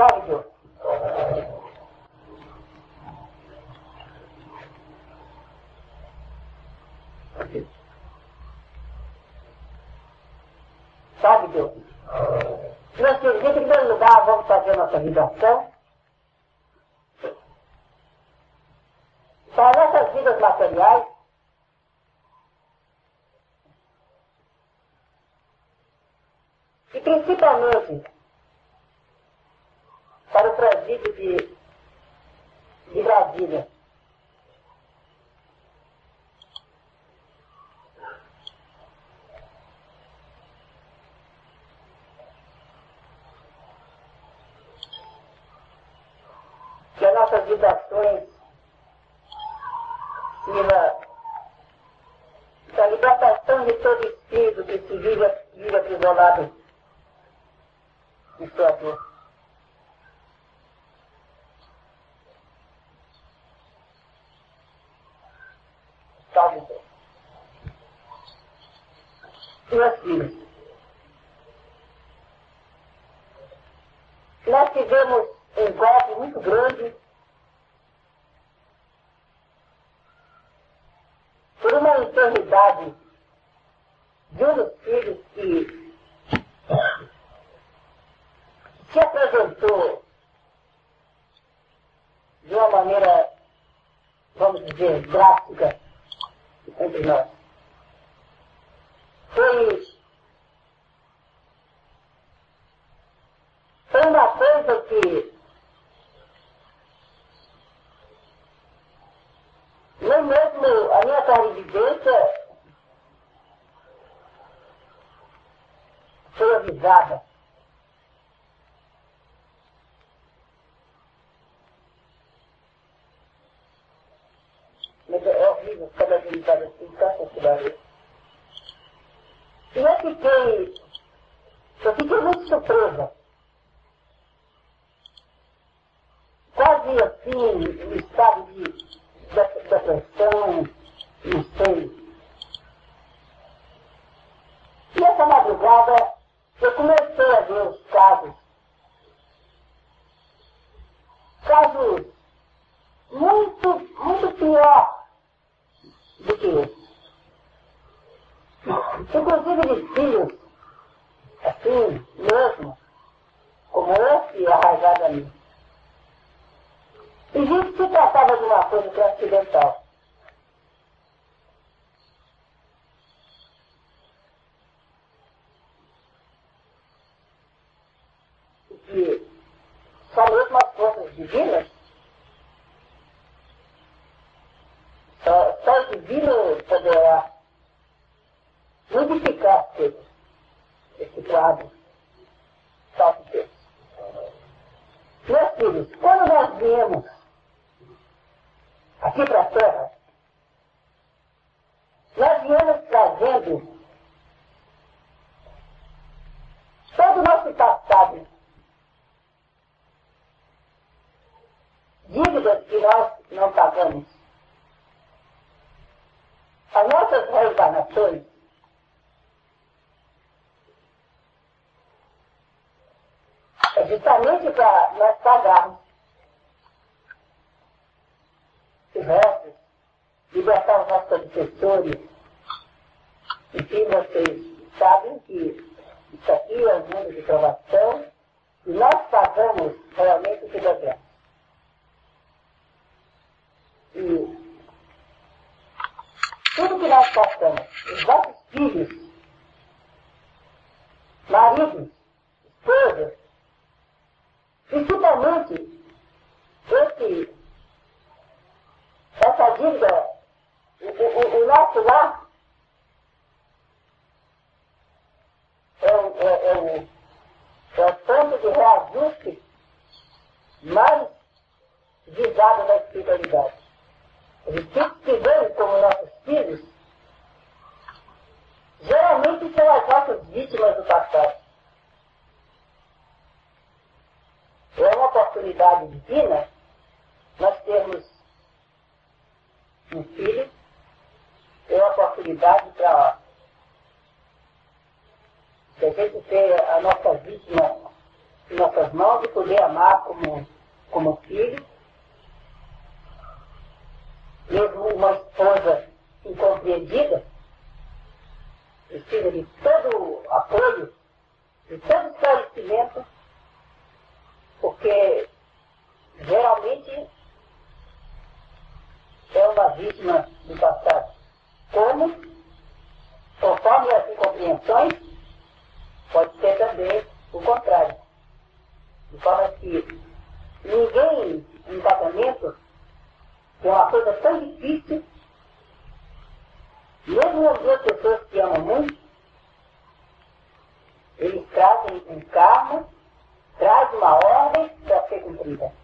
sábio. Sabe, Deus? Nós temos, em primeiro lugar, vamos fazer nossa vibração. Para nossas vidas materiais, e principalmente nossas vibrações pela, pela libertação de todo espírito que se vive, vive aprisionado de sua dor. Salve Senhor. Meus filhos, planos. tanto a coisa que nem mesmo a minha carne de dança foi avisada. aqui para a Terra, nós viemos trazendo todo o nosso passado. Dívidas que nós não pagamos. As nossas reencarnações é justamente para nós pagarmos autoridade divina, nós temos um Filho é uma oportunidade para se a gente ter a nossa vítima em nossas mãos e poder amar como, como filho, mesmo uma esposa incompreendida, precisa de todo o apoio, de todo o esclarecimento, porque geralmente é uma vítima do passado. Como, conforme as incompreensões, pode ser também o contrário. De forma que ninguém em casamento é uma coisa tão difícil, mesmo as duas pessoas que amam muito, eles trazem um karma, traz uma ordem para ser cumprida.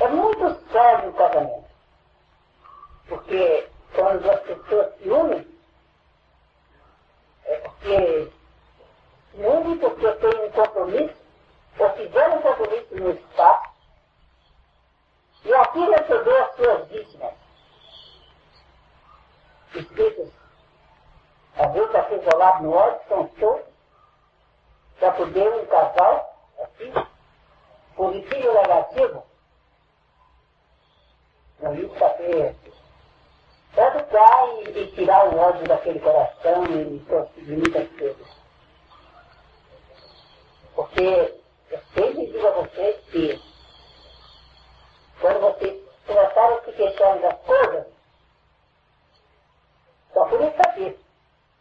É muito sério o casamento. Porque quando as pessoas se unem, é porque se unem porque tem um compromisso, ou fizeram um compromisso no espaço, e aqui recebeu as suas vítimas. Espíritos, às vezes aqui isolados no ódio, são todos, para poder um casal, assim, positivo ou negativo, ali saber educar e, e tirar o ódio daquele coração e conseguir muitas coisas. Porque eu sempre digo a vocês que quando vocês começarem a se queixar das coisas, só isso saber,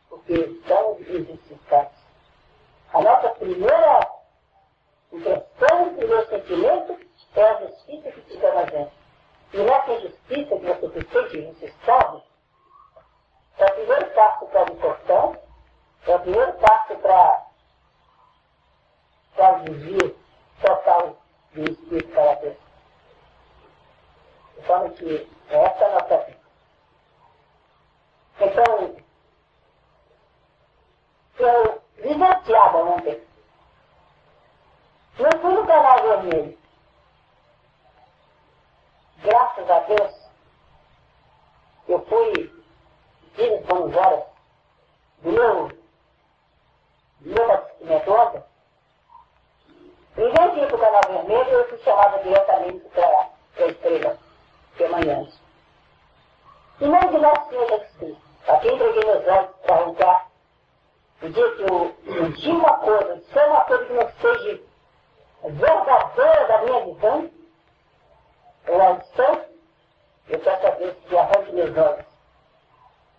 porque estão injustiçados. A nossa primeira intenção, o primeiro sentimento é a justiça que fica na gente. E nessa injustiça que você se sente injustiçado, é o primeiro passo para a libertação, é o primeiro passo para, para o total do espírito para Deus. De forma que essa é a nossa vida. Então, eu vivenciava ontem. Eu fui no canal vermelho graças a Deus, eu fui, tive Buenos Aires, do meu, do meu abastecimento ontem, ninguém tinha para o canal vermelho, eu fui chamada diretamente para a estrela, que amanhã. E nem de nosso Senhor Jesus Cristo. Aqui entreguei meus olhos para arrancar. O dia que eu, eu digo uma coisa, se é uma coisa que não seja verdadeira da minha visão, ou audição, eu peço a Deus que arranque meus olhos.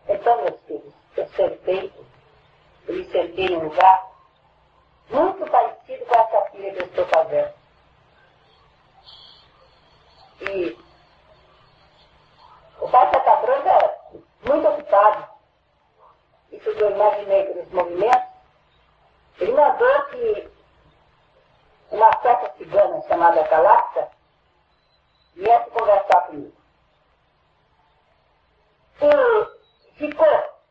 Então, meus filhos, eu sentei, eu me sentei em um lugar muito parecido com essa filha que eu estou fazendo. E o pai Santa Branca, muito ocupado, isso eu imaginei pelos movimentos, ele mandou que uma certa cigana chamada Calacta viesse conversar comigo. E ficou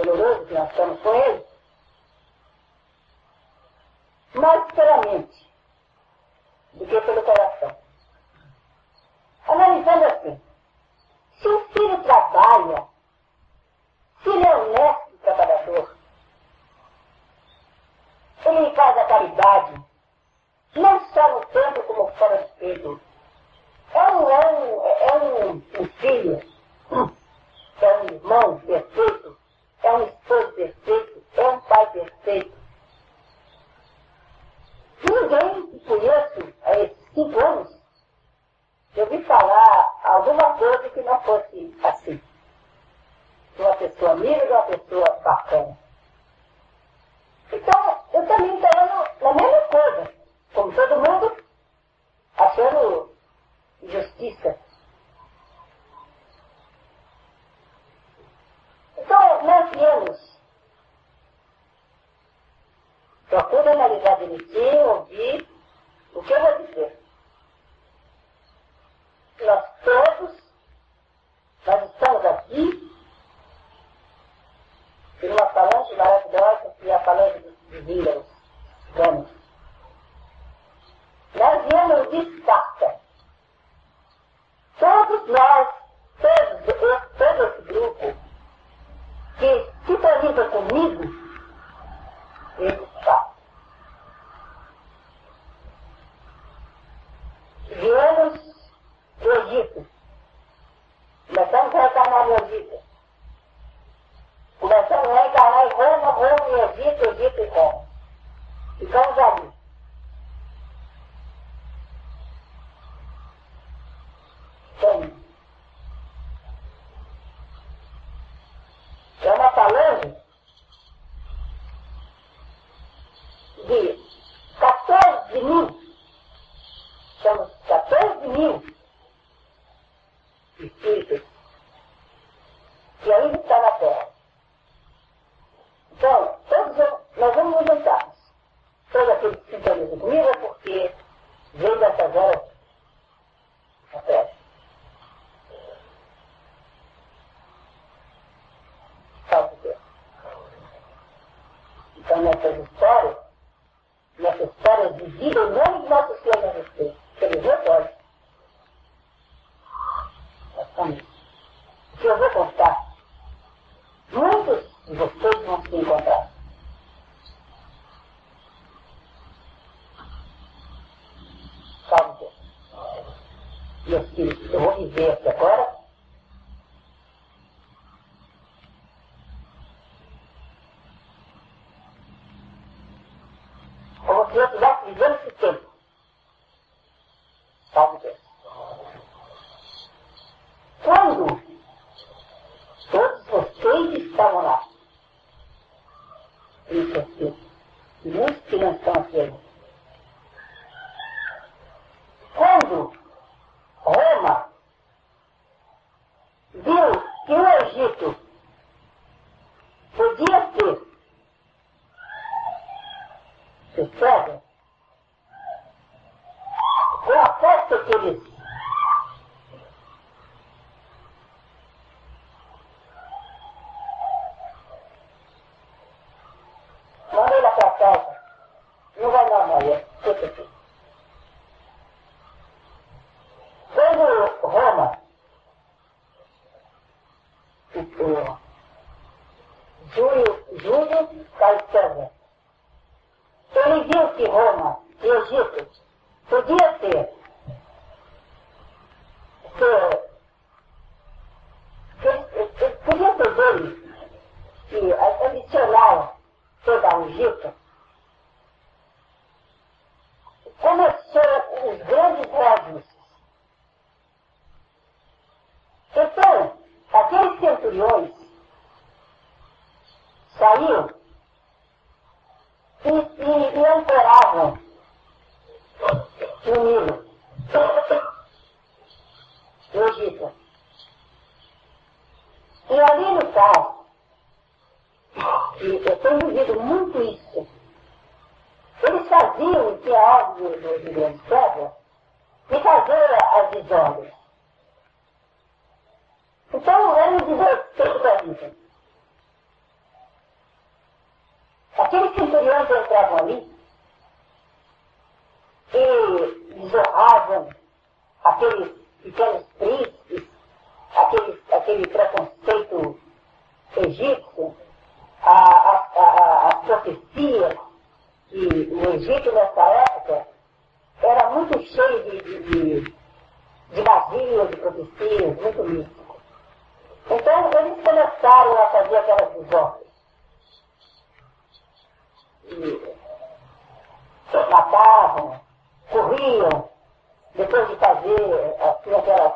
problema doloroso que nós estamos com nessas histórias, nessa história de vida no o Júlio, Júlio Caetano. Ele viu que Roma e Egito podia ser ter podia ter dele que adicionar toda a Egito. Começou os grandes régios aqueles centuriões saíam? E, e, e ancoravam no Nilo, no Egito. E ali no caso, eu tenho vivido muito isso, eles faziam o que é óbvio de, de, de grande pedra, de fazer as idólias. Então, é um desrespeito da vida. Aqueles centuriões entravam ali e desonravam aqueles pequenos príncipes, aquele, aquele preconceito egípcio, a, a, a, a profecia que o Egito nessa época era muito cheio de, de, de, de vazios, de profecias, muito lindo. Então eles começaram a fazer aquelas visões E eh, matavam, corriam, depois de fazer assim aquelas.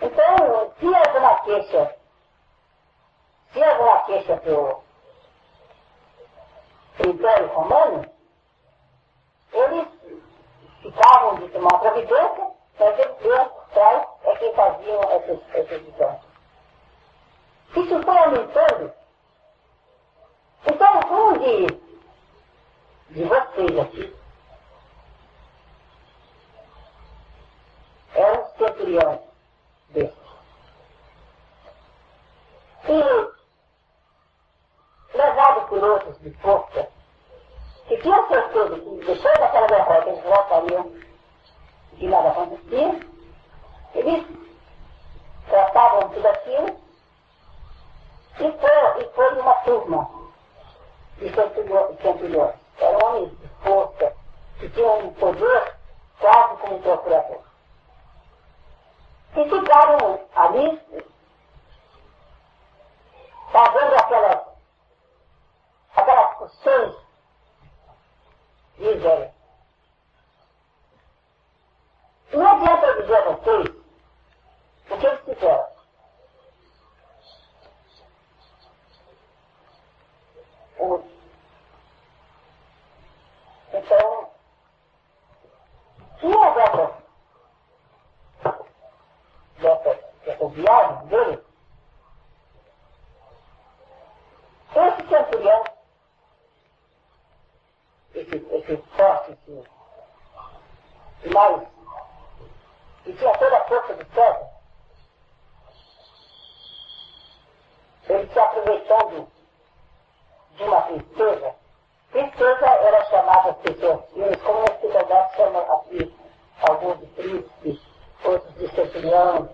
Então, se alguma queixa, se alguma queixa do Império Romano, eles ficavam de tomar providência, mas depois por trás é quem faziam essas visões. Isso foi aumentando. Então, um de, de vocês aqui é um centurião desse. E, levado por outros de força, que tinham certeza que depois daquela derrota eles voltariam de nada acontecia, eles tratavam tudo aquilo e foi, e foi uma turma de centuriões. Eram homens de força, que tinham um poder quase como procurador. E ficaram ali, fazendo aquelas, aquelas funções ele. Não adianta eu dizer a vocês o que eles fizeram. Então, uma dessas, dessas, dessas viagens dele, esse centurião, esse, esse forte, esse, mais, e tinha toda a força do céu, ele se aproveitando de uma tristeza. Tristeza era chamada as pessoas finas, como na cidade chama aqui alguns de príncipes, outros de centurião.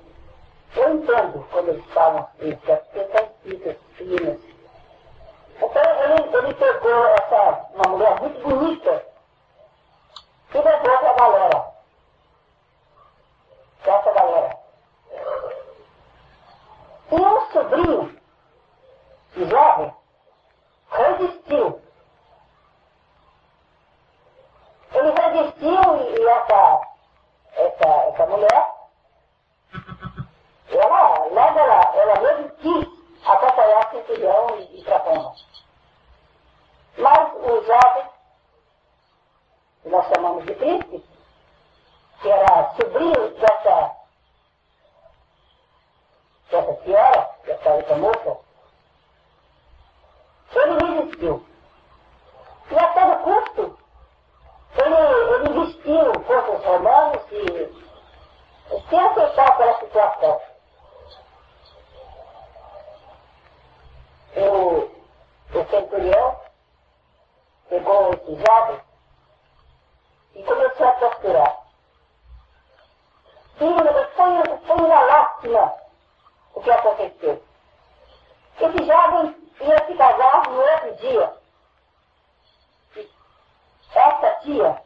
Eu entendo quando eles falam tristes, porque são espíritas finas. Então ele, ele pegou essa, uma mulher muito bonita e levou para a galera. Para essa galera. E um sobrinho, jovem, resistiu. Ele resistiu e, e essa, essa, essa mulher, ela, logo ela, ela mesmo quis acompanhar o centurião e para Roma. Mas o jovem, que nós chamamos de príncipe, que era sobrinho dessa, dessa senhora, dessa outra moça, ele resistiu. E a todo custo, ele, ele investiu contra os romanos e sem aceitar aquela situação. O, o centurião pegou esse jovem e começou a torturar. Foi, foi uma lástima o que aconteceu. Esse jovem ia se casar no outro dia. Tia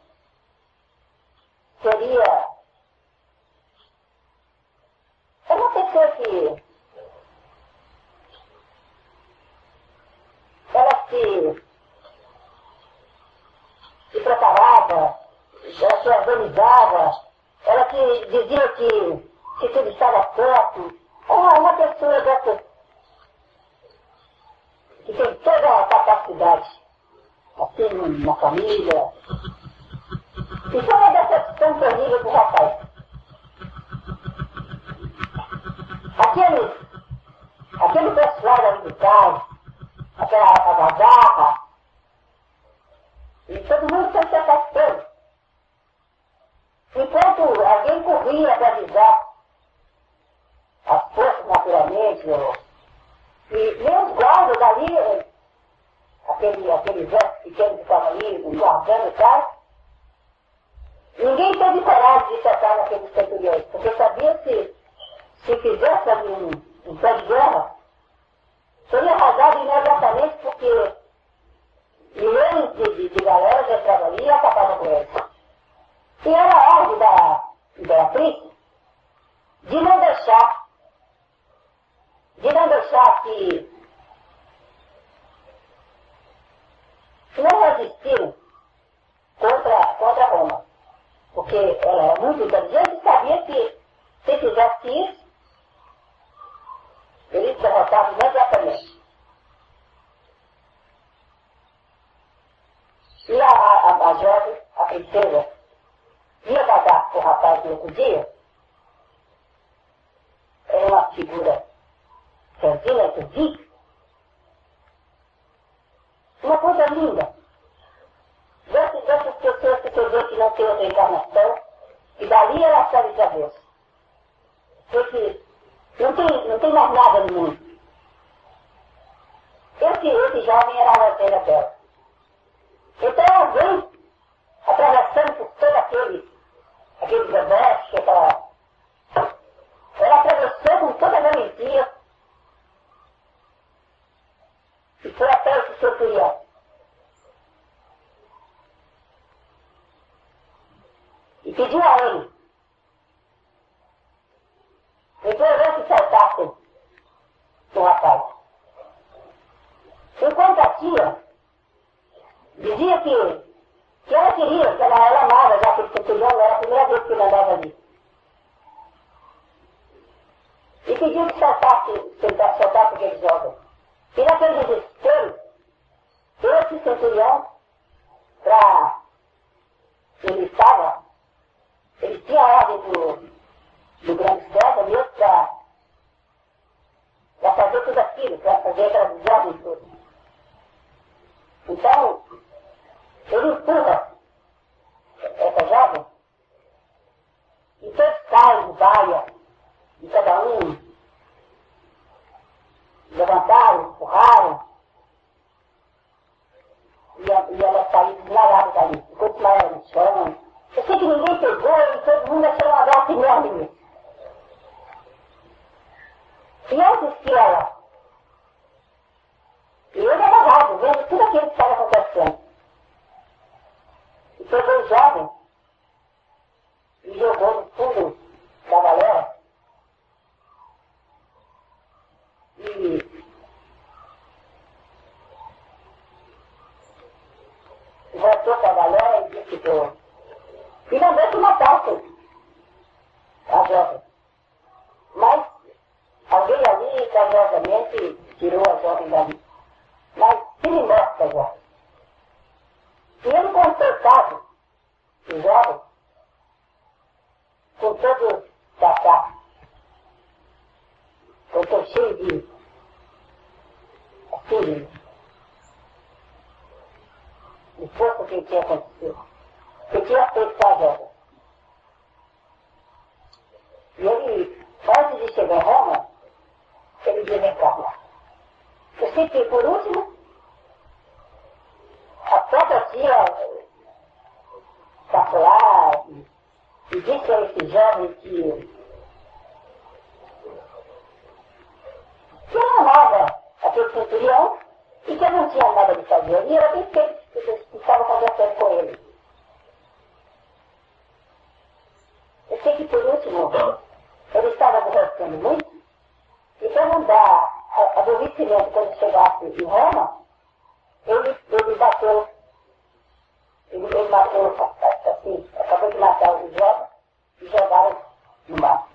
seria uma pessoa que ela se, se preparava, ela se organizava, ela que dizia que, que tudo estava certo. Uma, uma pessoa dessas que tem toda a capacidade, assim, na família. E foi uma decepção terrível do rapaz. Aquele, aquele pessoal da militar, aquela agasalha, e todo mundo se afastando. Enquanto alguém corria para avisar as forças naturalmente, ou e nem os guardas ali, aquele, aquele exército pequeno que estava ali, guardando o cara, ninguém teve coragem de tocar naqueles centuriões, porque sabia que se fizesse um, um pé de guerra, seria rasgado imediatamente porque milhões de, de, de galera já entravam ali e com eles. E era ordem da Imperatriz de não deixar de não deixar que não resistiram contra, contra Roma porque ela era muito inteligente e sabia que se fizesse isso, ele derrotava imediatamente. E a, a, a jovem, a princesa, ia casar com o rapaz no outro dia, pediu a ele. Então eu que saltasse o rapaz. Enquanto a tia dizia que, que ela queria, que ela, ela amava já aquele centurião, era a primeira vez que ele andava ali. E pediu que soltasse, que soltasse aquele jovem. E naquele desespero, esse centurião, para ele estava, ele tinha a ordem do, do grande César mesmo para fazer tudo aquilo, para fazer aquelas desordens todas. Então, ele empurra essa jovem e todos caem de baia, um levantaram, empurraram, e, a, e ela saiu desmaiada dali, ficou desmaiada no chão. Eu sei que ninguém pegou e todo mundo achou um abraço enorme nisso. E eu assisti ela. E eu agarrado, vendo tudo aquilo que estava acontecendo. E pegou o jovem e jogou no fundo da galera. E voltou para a galera e disse que eu. E mandou que matasse a jovem. Mas alguém ali, carinhosamente, tirou a jovem dali. Mas se me mostra agora. E ele contou o jovem com todo tacá. Contou cheio de assim, de força que tinha acontecido. Que tinha feito com a jovem. E ele, antes de chegar em Roma, ele desencarna. Eu que, por último, a própria tia passou lá e, e disse a esse jovem que, que ela amava aquele centurião e que eu não tinha nada de fazer. E era bem feito que estava conversando com ele. Eu sei que, por último, ele estava aborrecendo muito e para não dar aborrecimento quando chegasse em Roma, ele, ele bateu, ele, ele matou, assim, acabou de matar os jovens e jogaram no mar.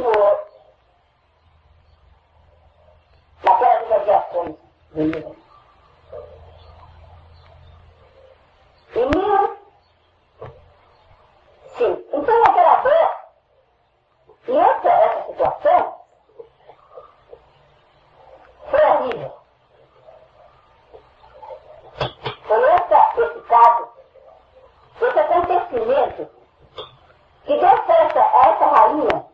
continuou naquelas imediações do Líbano. Em mil... Sim, então o operador, diante essa situação, foi horrível. Foi essa, esse caso, esse acontecimento que deu força a essa rainha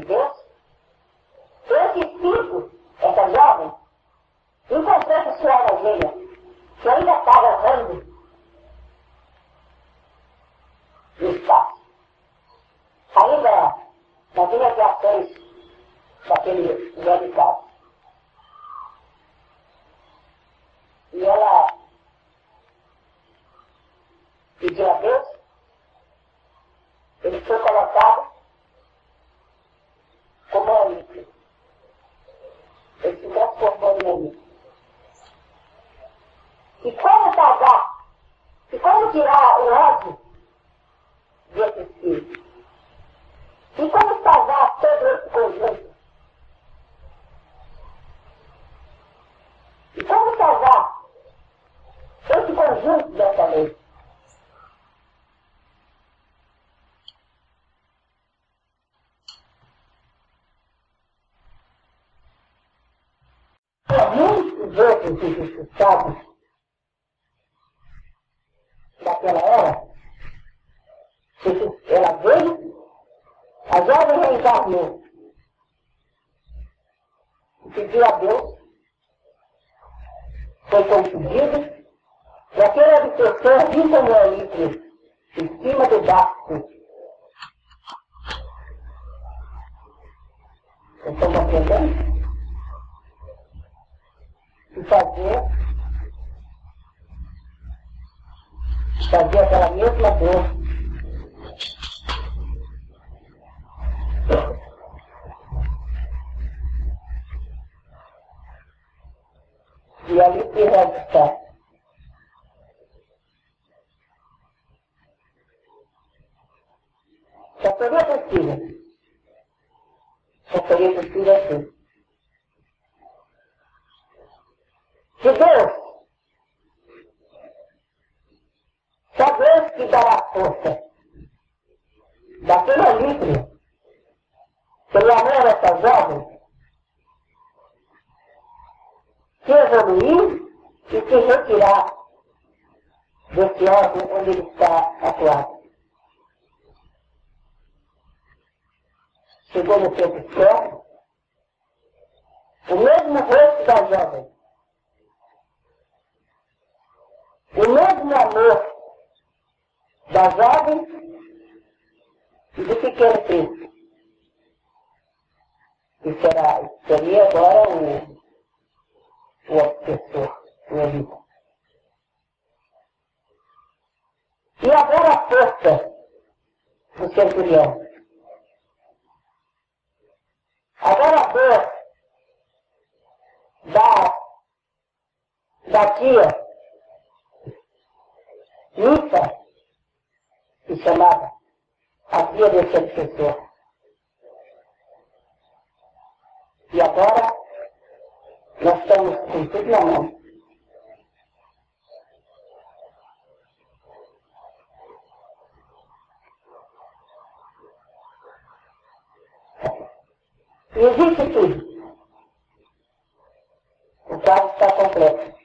de Deus? Esse filho, essa jovem, encontrou essa sua ovelha, que ainda tá estava errando no espaço. Ainda nas imediações daquele casa. E ela pediu a Deus dos Se Deus, só Deus que dará força. Daquele livre, pelo amor a essa jovem, se evoluir e se retirar desse órgão onde ele está atuado. Chegou no tempo certo, o mesmo rosto da jovem, o mesmo amor da jovem e do pequeno príncipe. Que será, seria agora o, o obsessor, o elite. E agora a força do centurião. Agora a dor da, da tia Luta, que chamava a tia desse obsessor. E agora nós estamos com tudo na mão. E existe tudo. O quadro está completo.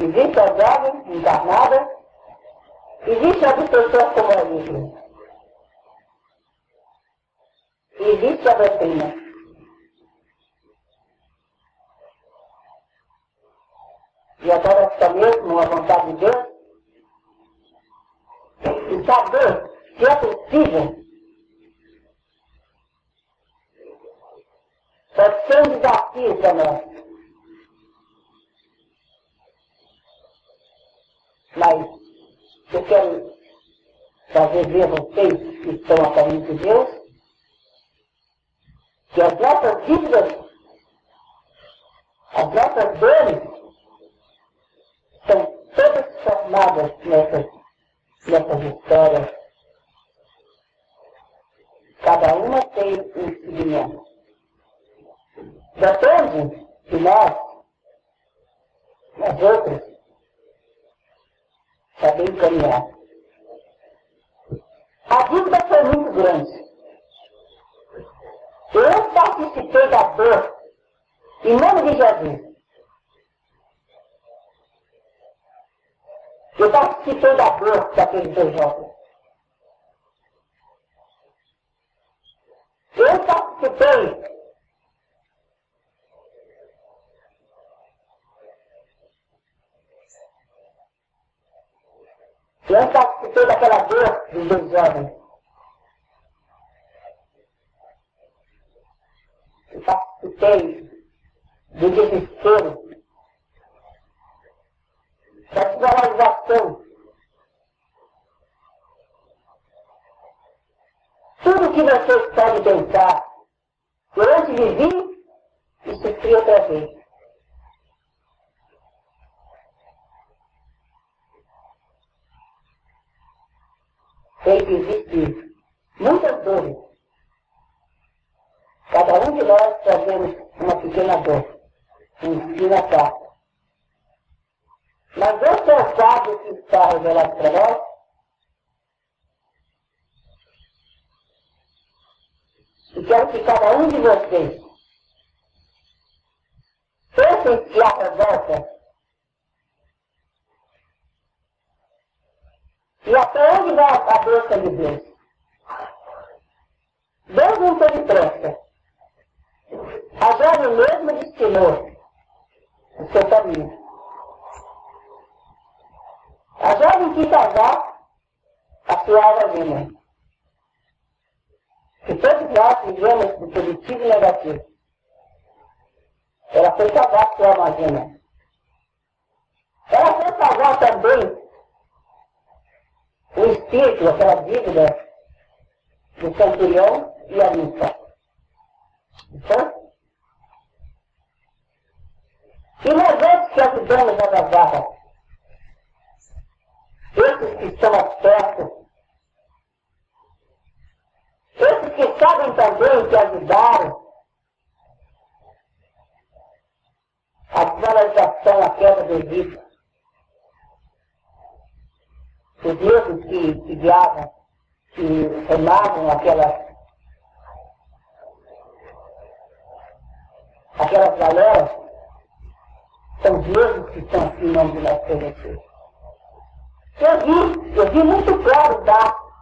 Existe a jovem encarnada, existe a pessoa como a livre. Existe a doutrina. E agora está mesmo a vontade de Deus e saber se é possível Pode ser um desafio para nós. Mas eu quero fazer ver vocês que estão a caminho de Deus que as nossas dívidas, as nossas dores, são todas formadas nessas, nessas histórias. Cada uma tem um segmento. Depende de nós, nós outros, saber encaminhar. A dívida foi muito grande. Eu participei da dor em nome de Jesus. Eu participei da dor daqueles dois jovens. Eu participei Eu participei daquela dor dos dois jovens. Eu participei do desespero, da desvalorização. Tudo que vocês podem pensar, eu antes vivi e sofri outra vez. sei que existe muitas dores. Cada um de nós trazemos uma pequena dor, um fio na carta. Mas esse é o quadro que está revelado para nós. E quero que cada um de vocês pensem se a revolta E até onde vai a bênção de Deus? Deus não teve pressa. A jovem mesmo destinou o seu caminho. A jovem quis casar a sua alma gêmea. Que todos nós vivemos do positivo e negativo. Ela foi casar a sua. Ela foi casar também o espírito, aquela dívida do centurião e a missa. Então, e outros que ajudamos a navarra, esses que estão acertos, esses que sabem também que ajudaram, finalização a queda do Egito. Os deuses que, que guiavam, que remavam aquelas aquelas galeras, são deuses que em nome de nosso Senhor Eu vi, eu vi muito claro o Daco.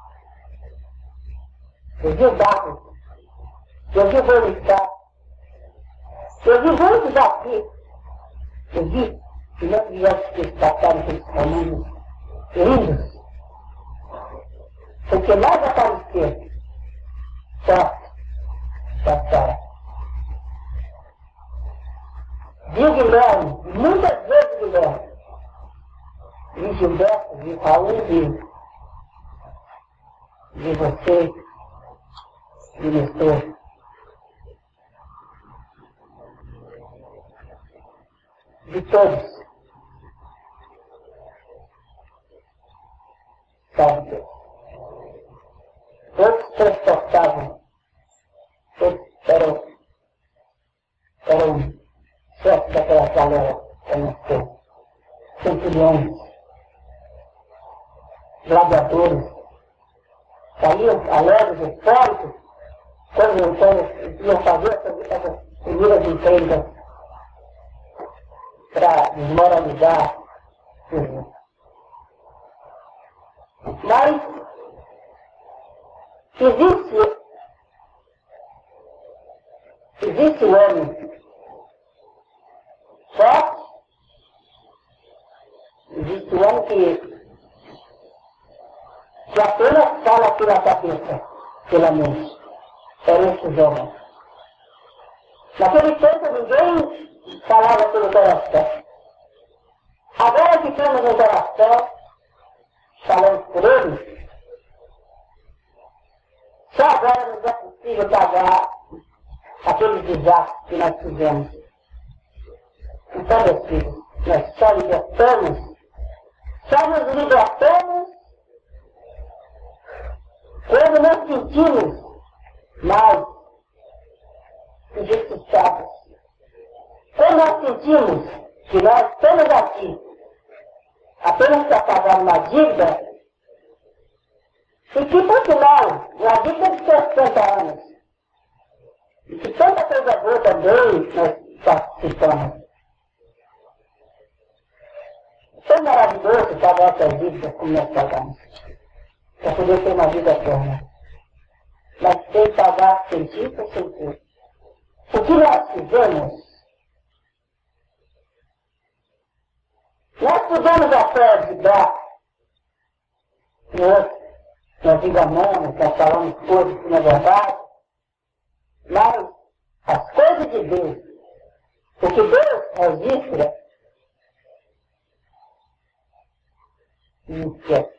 Eu vi o Daco. Eu vi o Bonicá. Eu vi muitos aqui. Eu vi que não tivesse que destacar aqueles caminhos lindos. Porque mais aparecer só da Viu Guilherme, muitas vezes Guilherme. E Gilberto viu Raul viu. De você, diretor. De todos. Sabe? Todos transportavam. Todos eram, eram chefe daquela galera conheceu. Centuriões, gladiadores, saíam alegres, eufóricos, quando então iam fazer essas primeiras empresas para desmoralizar tudo. Mas existe, existe um homem só existe um homem que, que apenas fala pela cabeça, pela mente. Era esse homens. Naquele tempo ninguém falava pelo coração. Agora que temos um coração, falando por ele, só agora nos é possível pagar aquele desastre que nós fizemos então, meus filhos, nós só libertamos, só nos libertamos quando nós sentimos mais injustiçados. Quando nós sentimos que nós estamos aqui apenas para pagar uma dívida, e que por sinal, uma dívida de 60 anos, e que tanta coisa boa também nós participamos. Foi maravilhoso pagar essas dívidas como nós pagamos. Para poder ter uma vida eterna. Mas sem pagar sem dívida, sem tudo. O que nós fizemos? Nós pudemos até ajudar nós, nós enganamos, nós falamos coisas que não é verdade, mas as coisas de Deus, o que Deus registra, inquieto.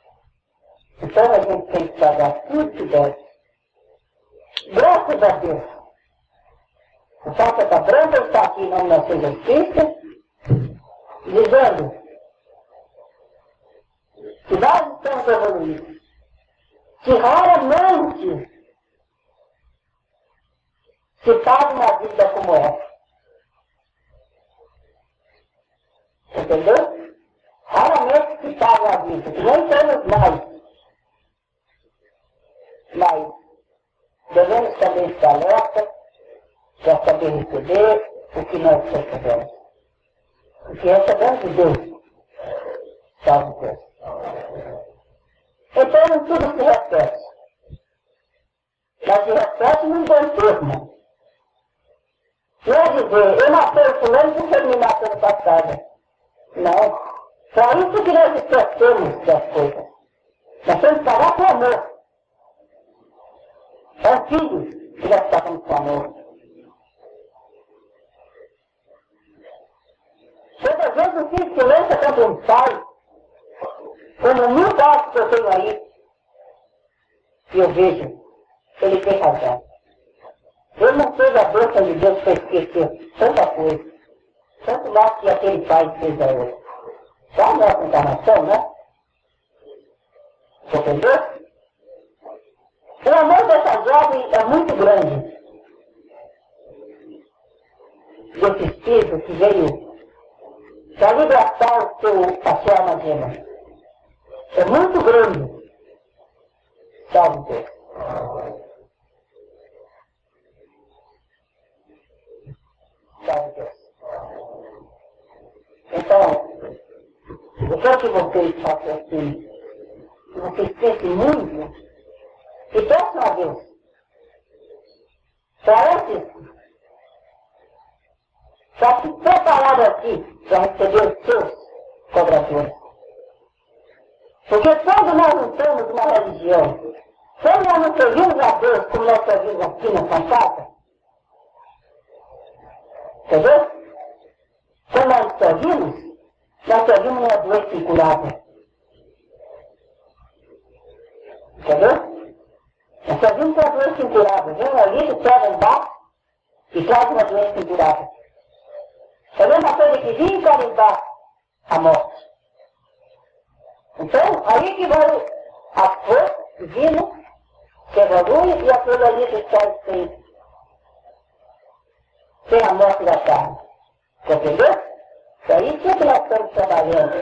Então a gente tem que pagar tudo que deve. Graças a Deus. O Papa da Branca está aqui em nome da sua justiça, dizendo que nós estamos evoluindo. Que raramente se paga uma vida como essa. Entendeu? Raramente se paga a vista, que nem temos nós. Mas devemos também estar alerta para saber receber o que nós recebemos. O que recebemos de Deus. Salve Deus. Então tudo se repete. Mas se repete num termo. Não é dizer, eu matei o fulano porque ele me matou no passado. Não. Só isso que nós esquecemos das coisas. Nós temos que pagar com amor. É o filho que nós pagamos com amor. Quantas vezes o filho se lança contra um pai, como mil casos que eu tenho aí, e eu vejo, ele tem razão. Ele não fez a bênção de Deus para esquecer tanta coisa. Tanto mais que aquele pai fez a outra. Só a nossa encarnação, né? Entendeu? Amor dessa jovem é muito grande. Desse espírito que veio para libertar o seu, a sua alma. É muito grande. Salve Deus. Salve Deus. Então, eu quero que vocês façam assim, que vocês pensem muito e peçam a Deus. Para antes Está se preparado aqui para receber os seus cobradores. Porque quando nós não temos uma religião, quando nós não servimos a Deus como nós servimos aqui na Santa entendeu? Quando nós servimos, nós servimos uma doença incurável. Entendeu? Nós servimos uma doença incurável. Vem ali, pega embaixo e traz uma doença incurável. É a mesma coisa que vir carimbar a morte. Então, aí que vai a força divina que evolui e a pluralidade que está sem, sem a morte da carne. Entendeu? É isso que nós estamos trabalhando.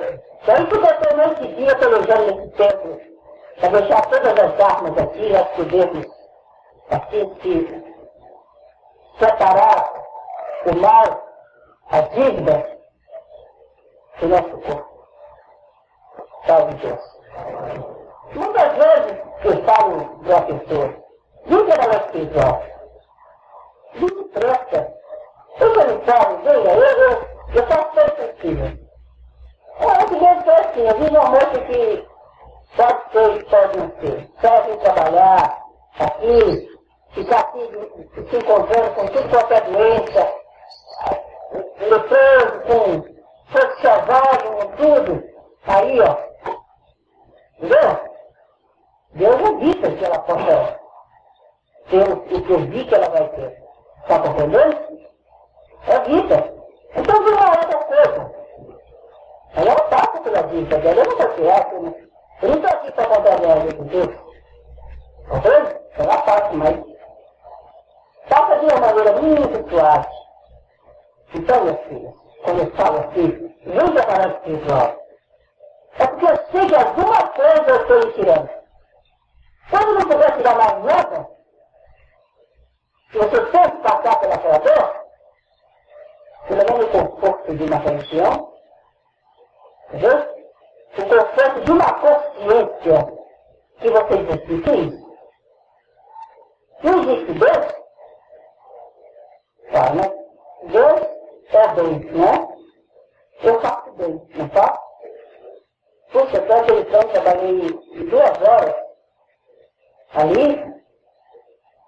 É isso que eu estou nesse dia pelejando nesse tempo, para deixar todas as armas aqui, nós podemos assim se separar o mal a dívida do nosso corpo. Salve Deus. Muitas vezes eu falo a pessoa, nunca ela é espiritual. Não me presta. Eu não falo, venha, eu, eu, eu faço tudo possível. É, que vezes é assim, eu vi uma moça que pode ser e pode não ser. Só vir trabalhar aqui, ficar aqui se encontrando com tudo é doença, lutando com fogo selvagem, com tudo. Aí, ó. Entendeu? Deus evita que ela possa ter o vi que ela vai ter. Está compreendendo? Evita. Então vem uma outra coisa. Aí ela passa pela vida dela, eu não estou certo, eu não estou aqui para contar a vida de Deus. Compreende? Ela passa, mas passa de uma maneira muito suave. Então, minha filha, quando eu falo assim, vem preparado espiritual. É porque eu sei que alguma coisa eu estou lhe tirando. Quando não puder tirar mais nada, se você sempre passar pelaquela dor, pelo menos o conforto de uma religião, entendeu? O conforto de uma consciência que você diz é? Não existe Deus? Claro, né? Deus é bem, né? Eu faço bem, não faço? Puxa, até aquele tempo trabalhei duas horas ali,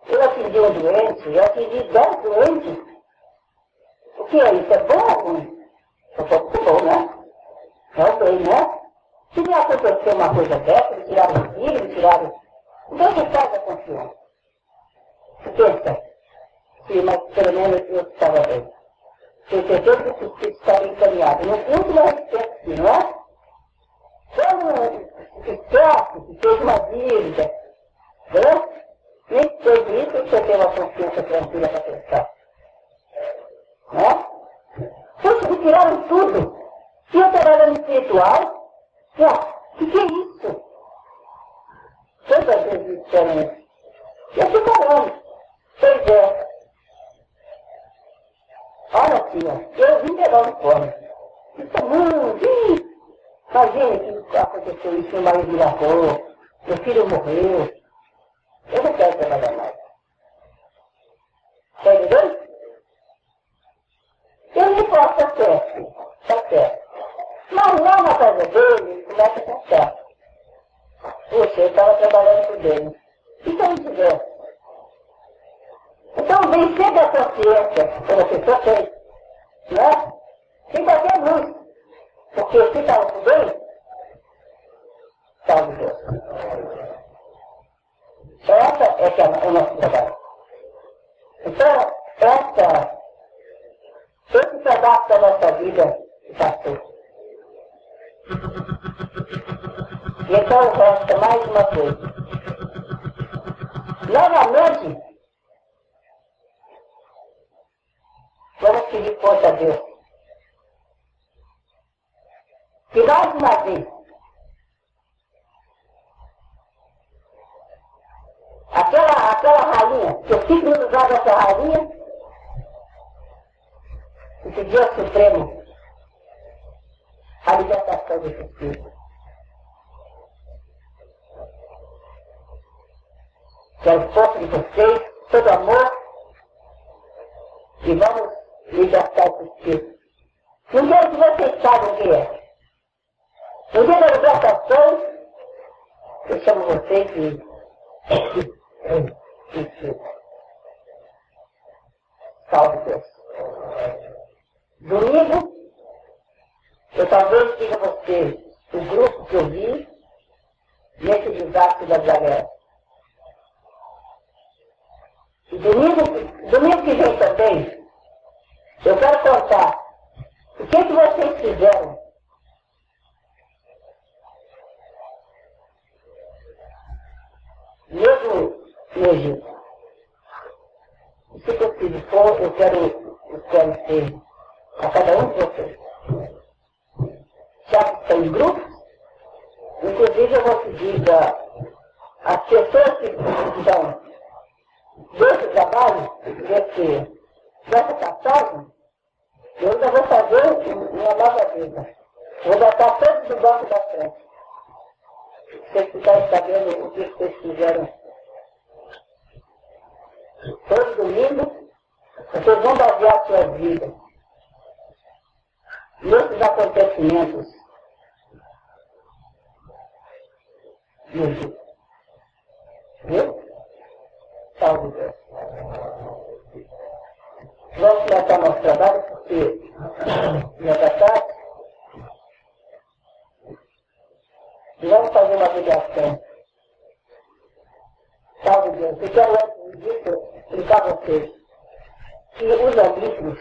eu atendi um doente, eu atendi dez doentes. O que é isso? É bom ou ruim? Eu sou muito bom, né? É bem, né? Se me acontecer uma coisa dessa, me tiraram o filho, me tiraram... Então você faz a consciência. Você pensa, sim, mas pelo menos eu estava bem percebendo que os filhos estavam encaminhados. No fundo, nós temos não é? Quando esquece que fez uma dívida, né? nem fez isso, você tem uma consciência tranquila para pensar. Né? Poxa, me tiraram tudo. Se eu trabalho no espiritual, o que, que é isso? Quantas vezes disseram isso? E eu fico falando. Pois é, Olha aqui, ó, eu vim pegar o fome. Isso é muito. Imagina que aconteceu isso, meu marido me largou, meu filho morreu. Eu não quero trabalhar mais. Está entendendo? Eu nem posso estar certo, está certo. Mas lá na casa dele, começa a estar certo. Você estava trabalhando por dele. E se eu não tivesse? Então, vencer da quando a pessoa tem, né? Sem qualquer luz. Porque se está tudo bem, salve Deus. Essa é que é o nosso trabalho. Então, essa, esse pedaço da nossa vida está feito. E então resta mais uma coisa. Novamente, Vamos pedir conta a Deus. que mais uma vez aquela, aquela rainha, que eu fico no lugar dessa rainha, e pediu ao Supremo a libertação desse filho. Que é o esforço de vocês, todo amor, e vamos libertar esse espírito. Dia que vocês sabem o que é. No dia da libertação, eu chamo vocês de Salve Deus. Domingo, eu talvez diga a você o grupo que eu vi nesse desastre da galera. E domingo, domingo que vem também, eu quero contar o que, que vocês fizeram mesmo no Egito. Se possível for, eu quero esclarecer a cada um de vocês. Já estão em grupos, inclusive eu vou pedir as pessoas que estão desse trabalho, desse, dessa passagem, eu ainda vou fazer uma nova vida. Vou botar todos no banco da frente. Vocês ficarem sabendo o que vocês fizeram. Todo domingo, vocês vão basear suas vidas nesses acontecimentos. Viu? Salve Deus. Vamos começar nosso trabalho porque já está tarde. E vamos fazer uma ligação. Salve Deus. Eu quero antes disso explicar a vocês que os amigos,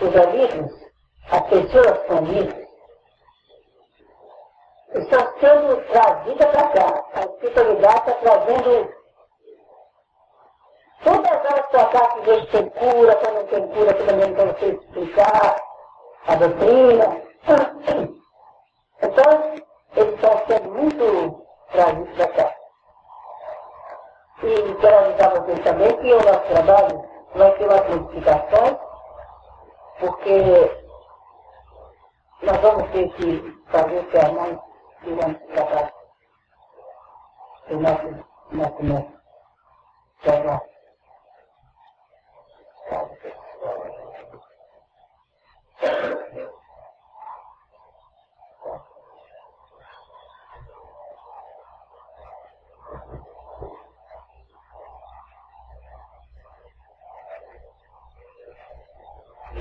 os amigos, as pessoas com amigos, estão sendo trazidas para cá. A espiritualidade está trazendo todas elas para cá que vejo tem cura, quando não tem cura, que também não sei explicar a doutrina. Então, eles estão sendo muito trazidos para cá. E quero avisar vocês também que o nosso trabalho vai ter umas modificações, porque nós vamos ter que fazer sermões durante o trabalho do nosso, nosso mestre. Trabalho.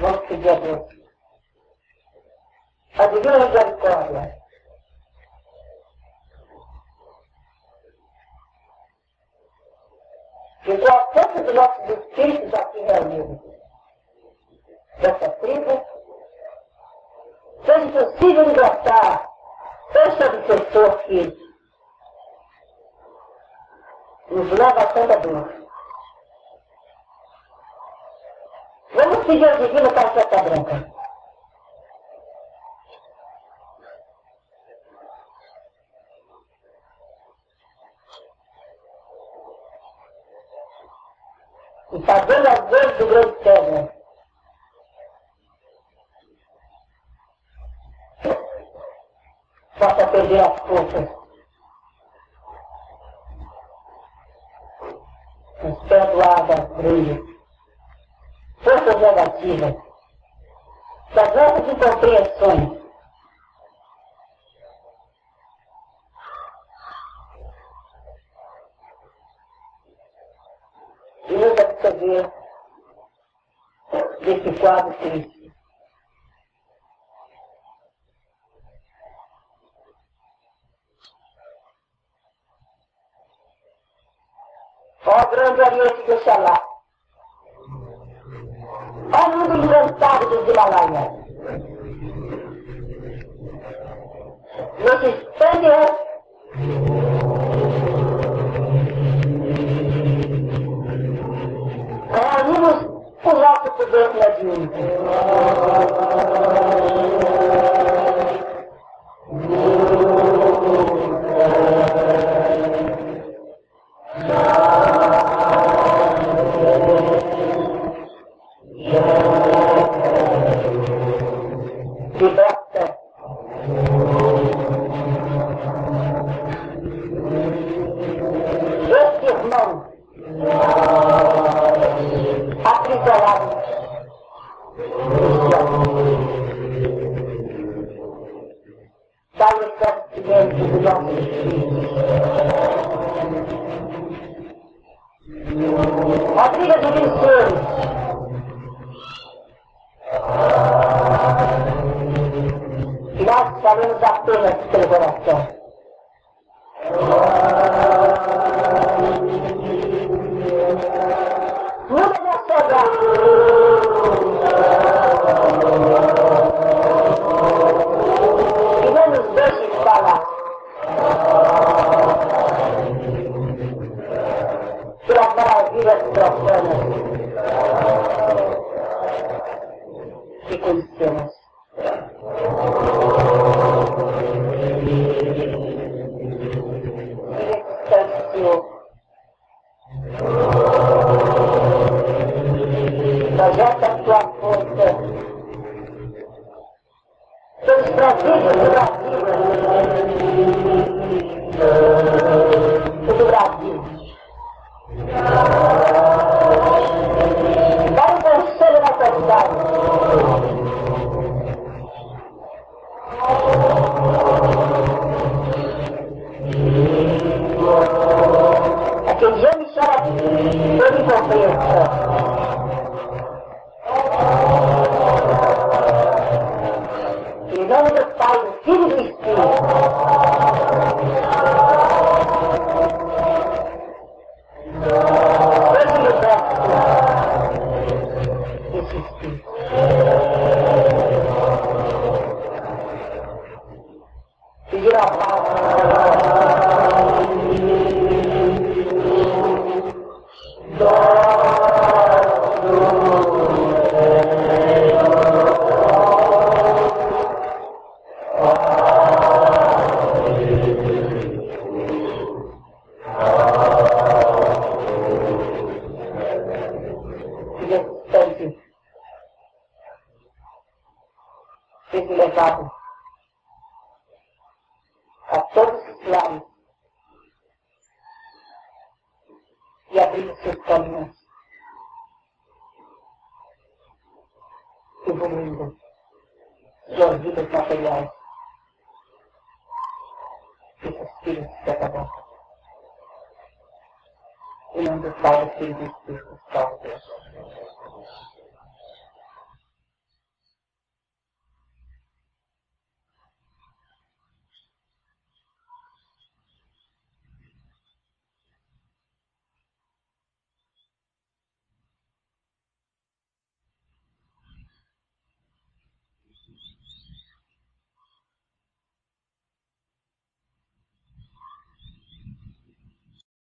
Vamos pedir a Deus. A divina misericórdia. Que com a força dos nossos espíritos aqui reunidos, dessa tribo, seja possível libertar esse obsessor que nos leva a tanta dor. Vamos pedir ao divino tarjeta branca. people